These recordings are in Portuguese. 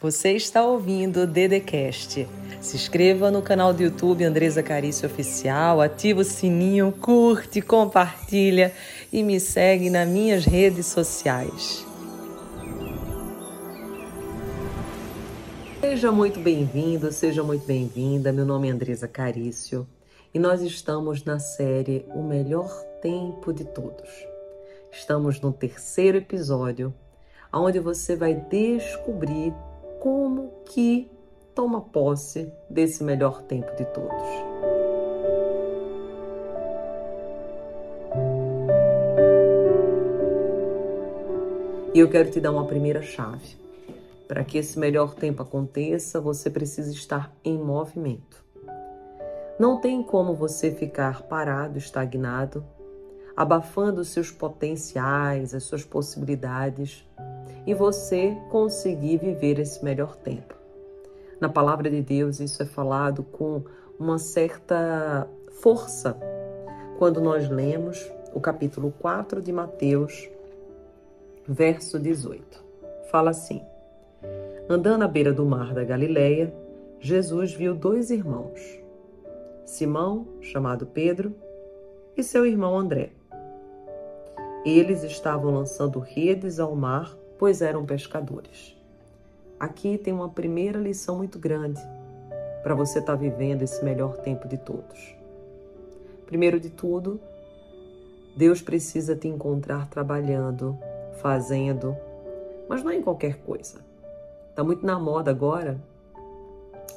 Você está ouvindo o Dedecast. Se inscreva no canal do YouTube Andresa Carício Oficial, ativa o sininho, curte, compartilha e me segue nas minhas redes sociais. Seja muito bem-vindo, seja muito bem-vinda. Meu nome é Andresa Carício e nós estamos na série O Melhor Tempo de Todos. Estamos no terceiro episódio, onde você vai descobrir como que toma posse desse melhor tempo de todos. E eu quero te dar uma primeira chave. Para que esse melhor tempo aconteça, você precisa estar em movimento. Não tem como você ficar parado, estagnado, abafando os seus potenciais, as suas possibilidades e você conseguir viver esse melhor tempo. Na palavra de Deus, isso é falado com uma certa força quando nós lemos o capítulo 4 de Mateus, verso 18. Fala assim: Andando à beira do mar da Galileia, Jesus viu dois irmãos, Simão, chamado Pedro, e seu irmão André. Eles estavam lançando redes ao mar pois eram pescadores. Aqui tem uma primeira lição muito grande para você estar tá vivendo esse melhor tempo de todos. Primeiro de tudo, Deus precisa te encontrar trabalhando, fazendo, mas não em qualquer coisa. Está muito na moda agora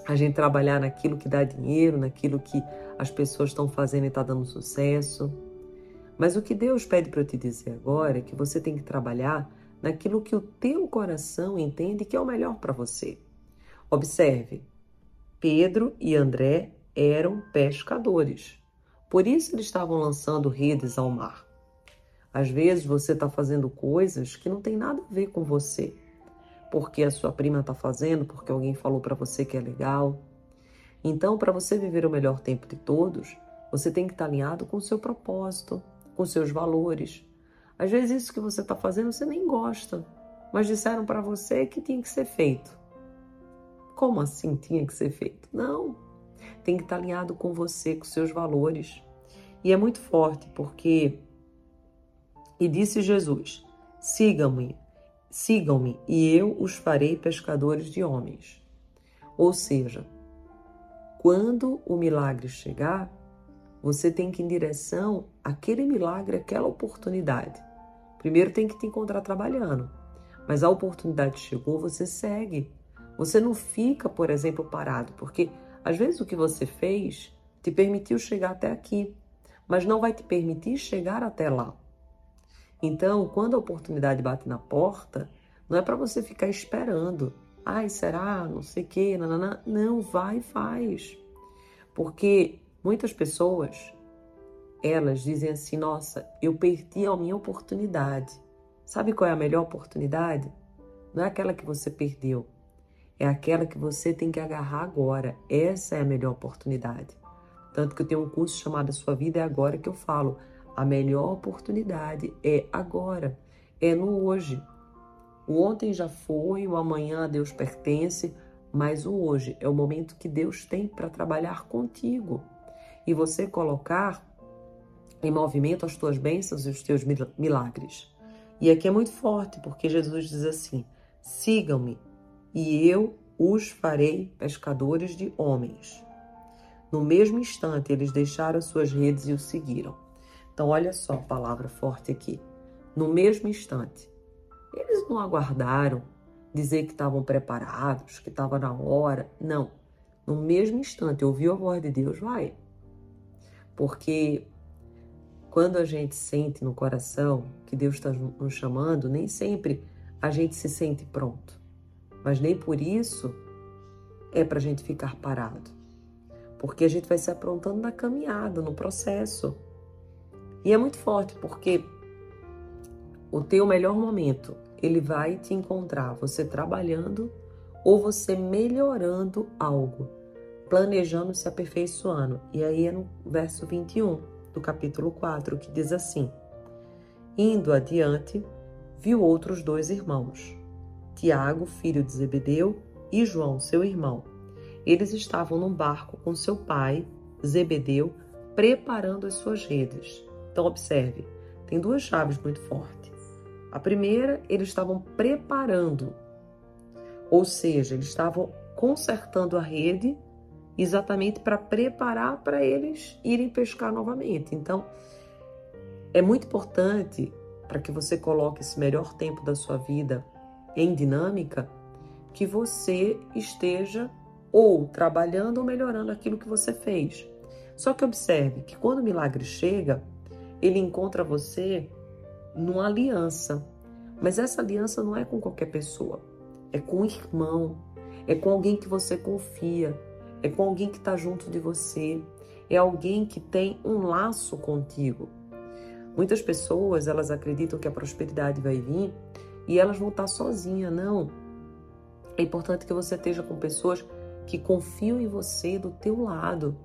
a gente trabalhar naquilo que dá dinheiro, naquilo que as pessoas estão fazendo e está dando sucesso. Mas o que Deus pede para eu te dizer agora é que você tem que trabalhar naquilo que o teu coração entende que é o melhor para você. Observe, Pedro e André eram pescadores. Por isso eles estavam lançando redes ao mar. Às vezes você está fazendo coisas que não tem nada a ver com você, porque a sua prima está fazendo, porque alguém falou para você que é legal. Então, para você viver o melhor tempo de todos, você tem que estar tá alinhado com o seu propósito, com seus valores, às vezes isso que você está fazendo você nem gosta, mas disseram para você que tinha que ser feito. Como assim tinha que ser feito? Não. Tem que estar tá alinhado com você, com seus valores. E é muito forte porque e disse Jesus: Sigam-me, sigam-me, e eu os farei pescadores de homens. Ou seja, quando o milagre chegar, você tem que ir em direção àquele milagre, àquela oportunidade. Primeiro tem que te encontrar trabalhando. Mas a oportunidade chegou, você segue. Você não fica, por exemplo, parado, porque às vezes o que você fez te permitiu chegar até aqui, mas não vai te permitir chegar até lá. Então, quando a oportunidade bate na porta, não é para você ficar esperando. Ai, será? Não sei o quê. Nanana. Não, vai e faz. Porque muitas pessoas elas dizem assim: nossa, eu perdi a minha oportunidade. Sabe qual é a melhor oportunidade? Não é aquela que você perdeu, é aquela que você tem que agarrar agora. Essa é a melhor oportunidade. Tanto que eu tenho um curso chamado Sua Vida é Agora que eu falo: a melhor oportunidade é agora, é no hoje. O ontem já foi, o amanhã a Deus pertence, mas o hoje é o momento que Deus tem para trabalhar contigo e você colocar em movimento as tuas bênçãos e os teus milagres. E aqui é muito forte, porque Jesus diz assim: sigam-me e eu os farei pescadores de homens. No mesmo instante, eles deixaram suas redes e o seguiram. Então, olha só a palavra forte aqui. No mesmo instante, eles não aguardaram dizer que estavam preparados, que estava na hora. Não. No mesmo instante, ouviu a voz de Deus, vai. Porque quando a gente sente no coração que Deus está nos chamando, nem sempre a gente se sente pronto. Mas nem por isso é para a gente ficar parado. Porque a gente vai se aprontando na caminhada, no processo. E é muito forte, porque o teu melhor momento, ele vai te encontrar você trabalhando ou você melhorando algo, planejando se aperfeiçoando. E aí é no verso 21 do capítulo 4, que diz assim: Indo adiante, viu outros dois irmãos, Tiago, filho de Zebedeu, e João, seu irmão. Eles estavam num barco com seu pai, Zebedeu, preparando as suas redes. Então, observe, tem duas chaves muito fortes. A primeira, eles estavam preparando, ou seja, eles estavam consertando a rede exatamente para preparar para eles irem pescar novamente. Então, é muito importante para que você coloque esse melhor tempo da sua vida em dinâmica que você esteja ou trabalhando ou melhorando aquilo que você fez. Só que observe que quando o milagre chega, ele encontra você numa aliança. Mas essa aliança não é com qualquer pessoa, é com um irmão, é com alguém que você confia, é com alguém que está junto de você, é alguém que tem um laço contigo. Muitas pessoas elas acreditam que a prosperidade vai vir e elas vão estar sozinhas. Não. É importante que você esteja com pessoas que confiam em você do teu lado,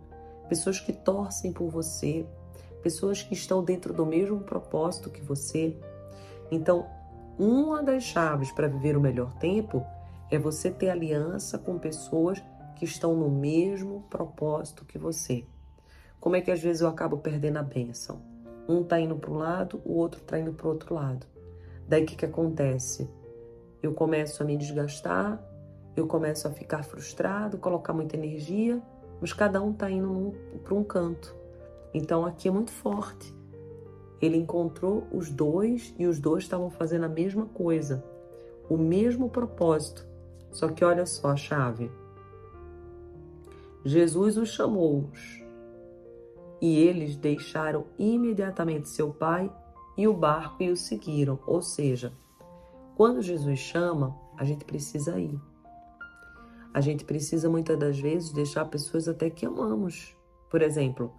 pessoas que torcem por você, pessoas que estão dentro do mesmo propósito que você. Então, uma das chaves para viver o melhor tempo é você ter aliança com pessoas que estão no mesmo propósito que você. Como é que às vezes eu acabo perdendo a bênção? Um está indo para um lado, o outro está indo para o outro lado. Daí o que, que acontece? Eu começo a me desgastar, eu começo a ficar frustrado, colocar muita energia, mas cada um está indo para um canto. Então aqui é muito forte. Ele encontrou os dois e os dois estavam fazendo a mesma coisa, o mesmo propósito. Só que olha só a chave. Jesus os chamou e eles deixaram imediatamente seu pai e o barco e o seguiram. Ou seja, quando Jesus chama, a gente precisa ir. A gente precisa muitas das vezes deixar pessoas até que amamos. Por exemplo,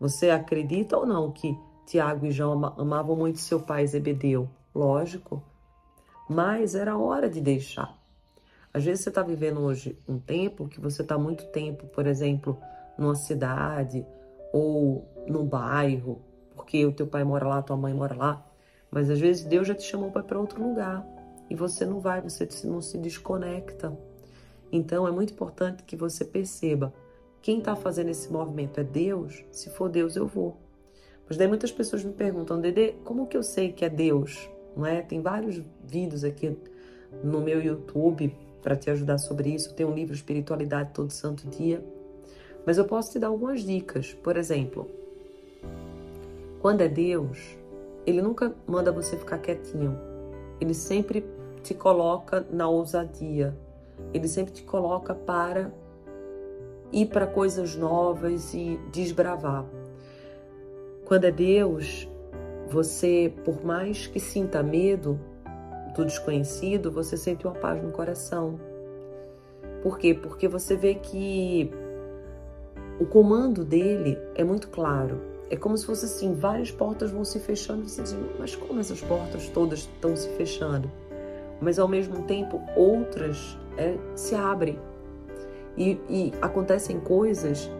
você acredita ou não que Tiago e João amavam muito seu pai Zebedeu? Lógico. Mas era hora de deixar. Às vezes você está vivendo hoje um tempo que você está muito tempo, por exemplo, numa cidade ou num bairro, porque o teu pai mora lá, tua mãe mora lá, mas às vezes Deus já te chamou para outro lugar e você não vai, você não se desconecta. Então é muito importante que você perceba quem está fazendo esse movimento é Deus. Se for Deus, eu vou. Mas daí muitas pessoas me perguntam, Dede, como que eu sei que é Deus? Não é? Tem vários vídeos aqui no meu YouTube para te ajudar sobre isso. Tem um livro Espiritualidade todo santo dia. Mas eu posso te dar algumas dicas. Por exemplo, quando é Deus, ele nunca manda você ficar quietinho. Ele sempre te coloca na ousadia. Ele sempre te coloca para ir para coisas novas e desbravar. Quando é Deus, você, por mais que sinta medo, do desconhecido, você sente uma paz no coração. Por quê? Porque você vê que o comando dele é muito claro. É como se fosse assim, várias portas vão se fechando você diz, mas como essas portas todas estão se fechando? Mas ao mesmo tempo outras é, se abrem. E, e acontecem coisas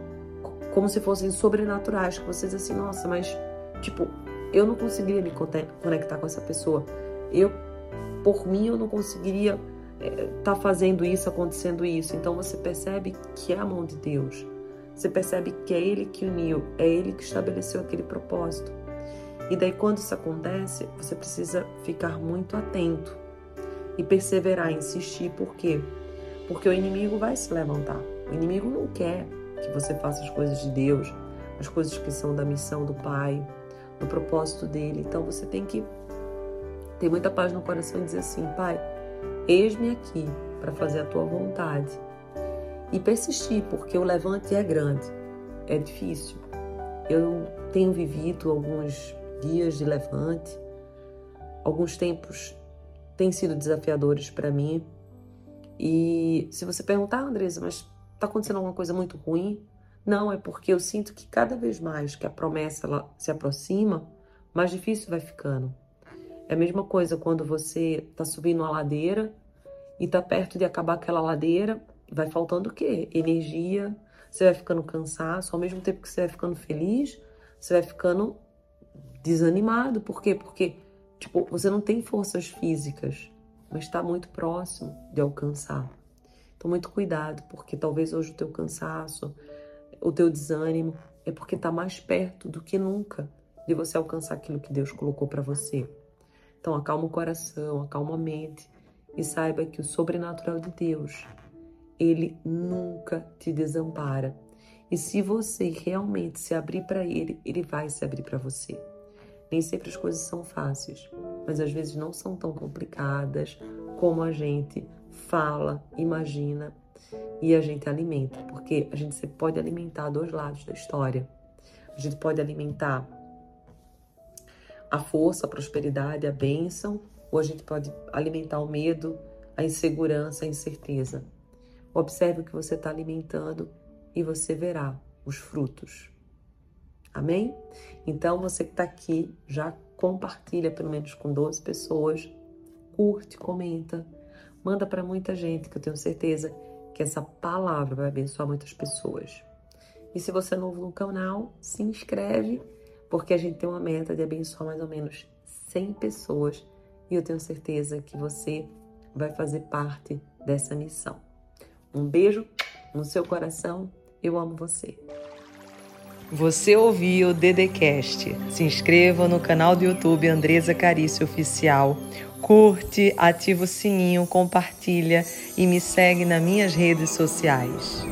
como se fossem sobrenaturais, que você diz assim, nossa, mas tipo, eu não conseguiria me conectar com essa pessoa. Eu por mim eu não conseguiria estar é, tá fazendo isso, acontecendo isso. Então você percebe que é a mão de Deus. Você percebe que é Ele que uniu, é Ele que estabeleceu aquele propósito. E daí, quando isso acontece, você precisa ficar muito atento e perseverar, insistir. Por quê? Porque o inimigo vai se levantar. O inimigo não quer que você faça as coisas de Deus, as coisas que são da missão do Pai, do propósito dele. Então você tem que ter muita paz no coração e dizer assim: Pai, eis-me aqui para fazer a tua vontade. E persistir, porque o levante é grande, é difícil. Eu tenho vivido alguns dias de levante, alguns tempos têm sido desafiadores para mim. E se você perguntar, Andresa, mas está acontecendo alguma coisa muito ruim? Não, é porque eu sinto que cada vez mais que a promessa ela se aproxima, mais difícil vai ficando. É a mesma coisa quando você está subindo uma ladeira e está perto de acabar aquela ladeira, vai faltando o quê? Energia, você vai ficando cansaço, ao mesmo tempo que você vai ficando feliz, você vai ficando desanimado. Por quê? Porque, tipo, você não tem forças físicas, mas está muito próximo de alcançar. Então, muito cuidado, porque talvez hoje o teu cansaço, o teu desânimo, é porque está mais perto do que nunca de você alcançar aquilo que Deus colocou para você. Então, acalma o coração, acalma a mente e saiba que o sobrenatural de Deus, ele nunca te desampara. E se você realmente se abrir para ele, ele vai se abrir para você. Nem sempre as coisas são fáceis, mas às vezes não são tão complicadas como a gente fala, imagina e a gente alimenta, porque a gente pode alimentar dois lados da história. A gente pode alimentar a força, a prosperidade, a bênção, ou a gente pode alimentar o medo, a insegurança, a incerteza. Observe o que você está alimentando e você verá os frutos. Amém? Então, você que está aqui, já compartilha pelo menos com 12 pessoas, curte, comenta, manda para muita gente, que eu tenho certeza que essa palavra vai abençoar muitas pessoas. E se você é novo no canal, se inscreve, porque a gente tem uma meta de abençoar mais ou menos 100 pessoas e eu tenho certeza que você vai fazer parte dessa missão. Um beijo no seu coração, eu amo você. Você ouviu o Dedecast. Se inscreva no canal do YouTube Andresa Carício Oficial. Curte, ativa o sininho, compartilha e me segue nas minhas redes sociais.